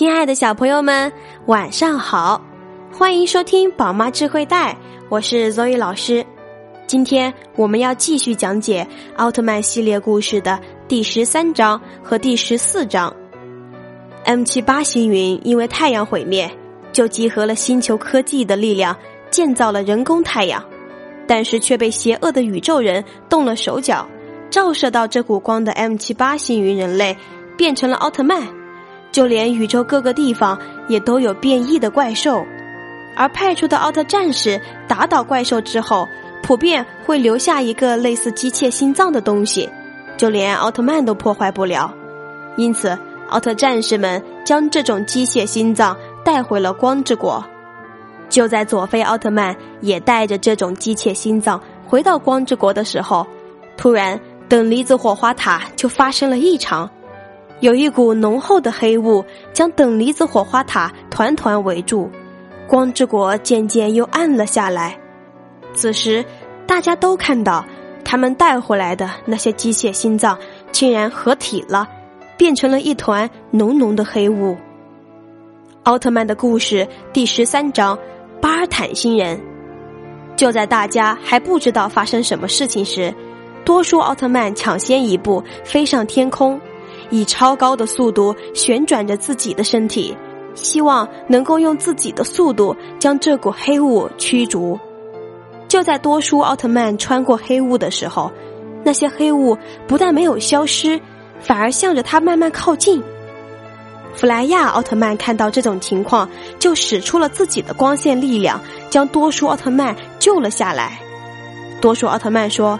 亲爱的小朋友们，晚上好！欢迎收听宝妈智慧带，我是 Zoe 老师。今天我们要继续讲解奥特曼系列故事的第十三章和第十四章。M 七八星云因为太阳毁灭，就集合了星球科技的力量，建造了人工太阳，但是却被邪恶的宇宙人动了手脚，照射到这股光的 M 七八星云人类变成了奥特曼。就连宇宙各个地方也都有变异的怪兽，而派出的奥特战士打倒怪兽之后，普遍会留下一个类似机械心脏的东西，就连奥特曼都破坏不了。因此，奥特战士们将这种机械心脏带回了光之国。就在佐菲奥特曼也带着这种机械心脏回到光之国的时候，突然等离子火花塔就发生了异常。有一股浓厚的黑雾将等离子火花塔团团围住，光之国渐渐又暗了下来。此时，大家都看到他们带回来的那些机械心脏竟然合体了，变成了一团浓浓的黑雾。奥特曼的故事第十三章：巴尔坦星人。就在大家还不知道发生什么事情时，多数奥特曼抢先一步飞上天空。以超高的速度旋转着自己的身体，希望能够用自己的速度将这股黑雾驱逐。就在多叔奥特曼穿过黑雾的时候，那些黑雾不但没有消失，反而向着他慢慢靠近。弗莱亚奥特曼看到这种情况，就使出了自己的光线力量，将多叔奥特曼救了下来。多舒奥特曼说：“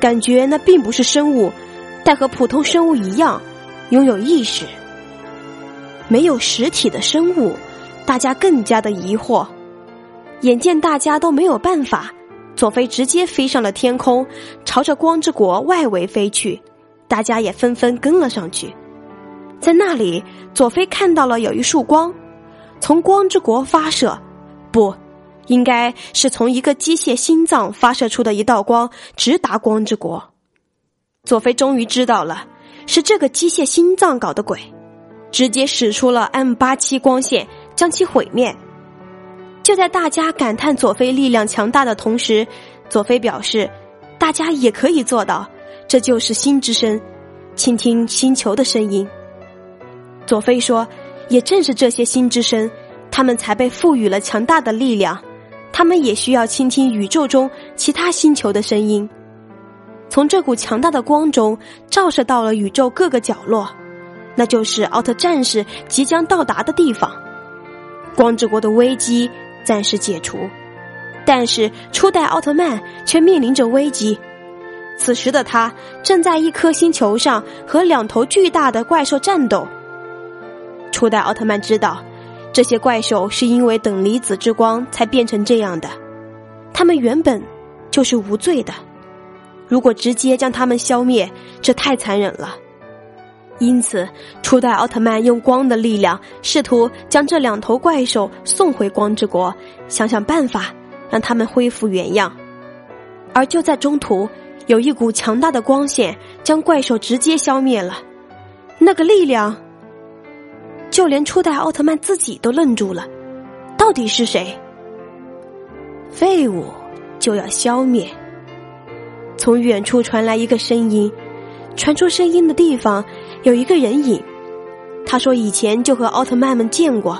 感觉那并不是生物。”但和普通生物一样，拥有意识。没有实体的生物，大家更加的疑惑。眼见大家都没有办法，佐菲直接飞上了天空，朝着光之国外围飞去。大家也纷纷跟了上去。在那里，佐菲看到了有一束光，从光之国发射，不，应该是从一个机械心脏发射出的一道光，直达光之国。佐菲终于知道了，是这个机械心脏搞的鬼，直接使出了 M 八七光线将其毁灭。就在大家感叹佐菲力量强大的同时，佐菲表示，大家也可以做到，这就是心之声，倾听星球的声音。佐菲说，也正是这些心之声，他们才被赋予了强大的力量，他们也需要倾听宇宙中其他星球的声音。从这股强大的光中照射到了宇宙各个角落，那就是奥特战士即将到达的地方。光之国的危机暂时解除，但是初代奥特曼却面临着危机。此时的他正在一颗星球上和两头巨大的怪兽战斗。初代奥特曼知道，这些怪兽是因为等离子之光才变成这样的，他们原本就是无罪的。如果直接将他们消灭，这太残忍了。因此，初代奥特曼用光的力量，试图将这两头怪兽送回光之国，想想办法让他们恢复原样。而就在中途，有一股强大的光线将怪兽直接消灭了。那个力量，就连初代奥特曼自己都愣住了。到底是谁？废物就要消灭。从远处传来一个声音，传出声音的地方有一个人影。他说：“以前就和奥特曼们见过。”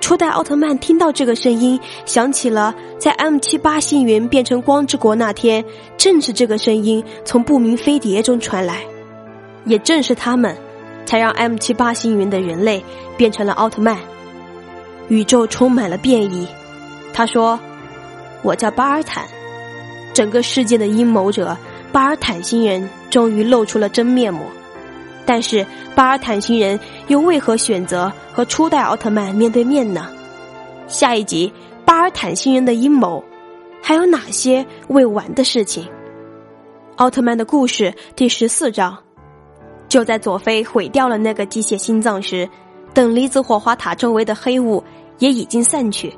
初代奥特曼听到这个声音，想起了在 M 七八星云变成光之国那天，正是这个声音从不明飞碟中传来，也正是他们，才让 M 七八星云的人类变成了奥特曼。宇宙充满了变异。他说：“我叫巴尔坦。”整个世界的阴谋者巴尔坦星人终于露出了真面目，但是巴尔坦星人又为何选择和初代奥特曼面对面呢？下一集巴尔坦星人的阴谋还有哪些未完的事情？奥特曼的故事第十四章，就在佐菲毁掉了那个机械心脏时，等离子火花塔周围的黑雾也已经散去。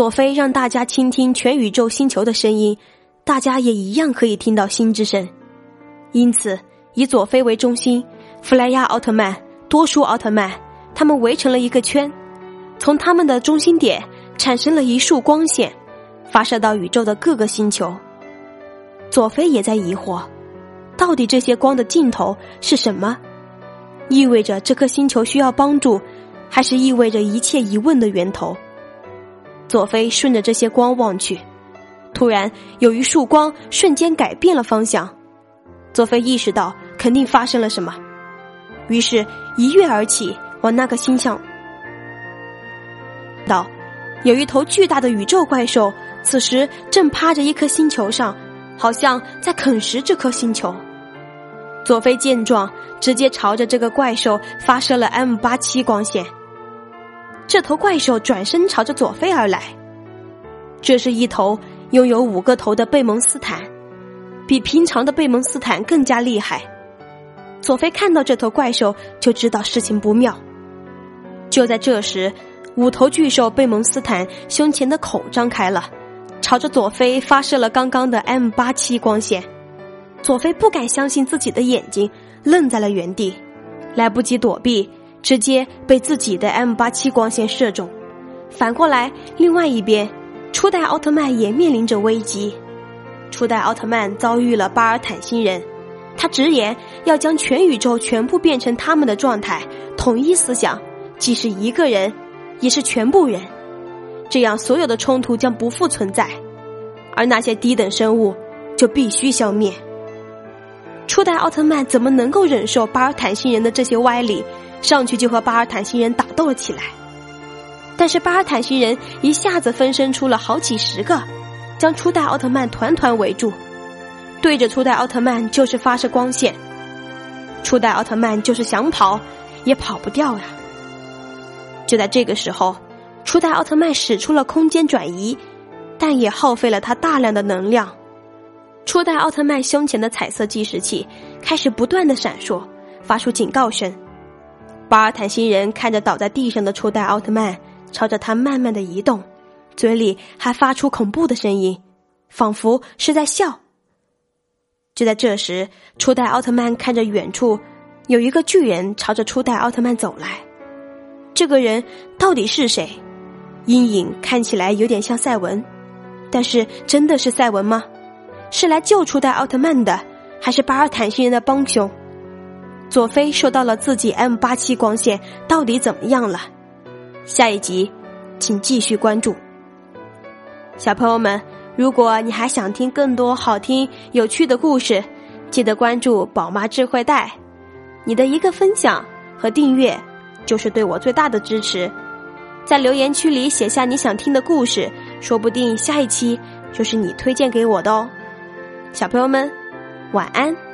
佐菲让大家倾听全宇宙星球的声音，大家也一样可以听到心之声。因此，以佐菲为中心，弗莱亚奥特曼、多数奥特曼、他们围成了一个圈，从他们的中心点产生了一束光线，发射到宇宙的各个星球。佐菲也在疑惑，到底这些光的尽头是什么？意味着这颗星球需要帮助，还是意味着一切疑问的源头？佐菲顺着这些光望去，突然有一束光瞬间改变了方向。佐菲意识到肯定发生了什么，于是一跃而起，往那个星向。到，有一头巨大的宇宙怪兽，此时正趴着一颗星球上。好像在啃食这颗星球。佐菲见状，直接朝着这个怪兽发射了 M 八七光线。这头怪兽转身朝着佐菲而来。这是一头拥有五个头的贝蒙斯坦，比平常的贝蒙斯坦更加厉害。佐菲看到这头怪兽，就知道事情不妙。就在这时，五头巨兽贝蒙斯坦胸前的口张开了。朝着佐菲发射了刚刚的 M 八七光线，佐菲不敢相信自己的眼睛，愣在了原地，来不及躲避，直接被自己的 M 八七光线射中。反过来，另外一边，初代奥特曼也面临着危机。初代奥特曼遭遇了巴尔坦星人，他直言要将全宇宙全部变成他们的状态，统一思想，既是一个人，也是全部人。这样，所有的冲突将不复存在，而那些低等生物就必须消灭。初代奥特曼怎么能够忍受巴尔坦星人的这些歪理？上去就和巴尔坦星人打斗了起来。但是巴尔坦星人一下子分身出了好几十个，将初代奥特曼团团围住，对着初代奥特曼就是发射光线。初代奥特曼就是想跑也跑不掉呀！就在这个时候。初代奥特曼使出了空间转移，但也耗费了他大量的能量。初代奥特曼胸前的彩色计时器开始不断的闪烁，发出警告声。巴尔坦星人看着倒在地上的初代奥特曼，朝着他慢慢的移动，嘴里还发出恐怖的声音，仿佛是在笑。就在这时，初代奥特曼看着远处有一个巨人朝着初代奥特曼走来，这个人到底是谁？阴影看起来有点像赛文，但是真的是赛文吗？是来救初代奥特曼的，还是巴尔坦星人的帮凶？佐菲收到了自己 M 八七光线，到底怎么样了？下一集，请继续关注。小朋友们，如果你还想听更多好听有趣的故事，记得关注宝妈智慧袋。你的一个分享和订阅，就是对我最大的支持。在留言区里写下你想听的故事，说不定下一期就是你推荐给我的哦。小朋友们，晚安。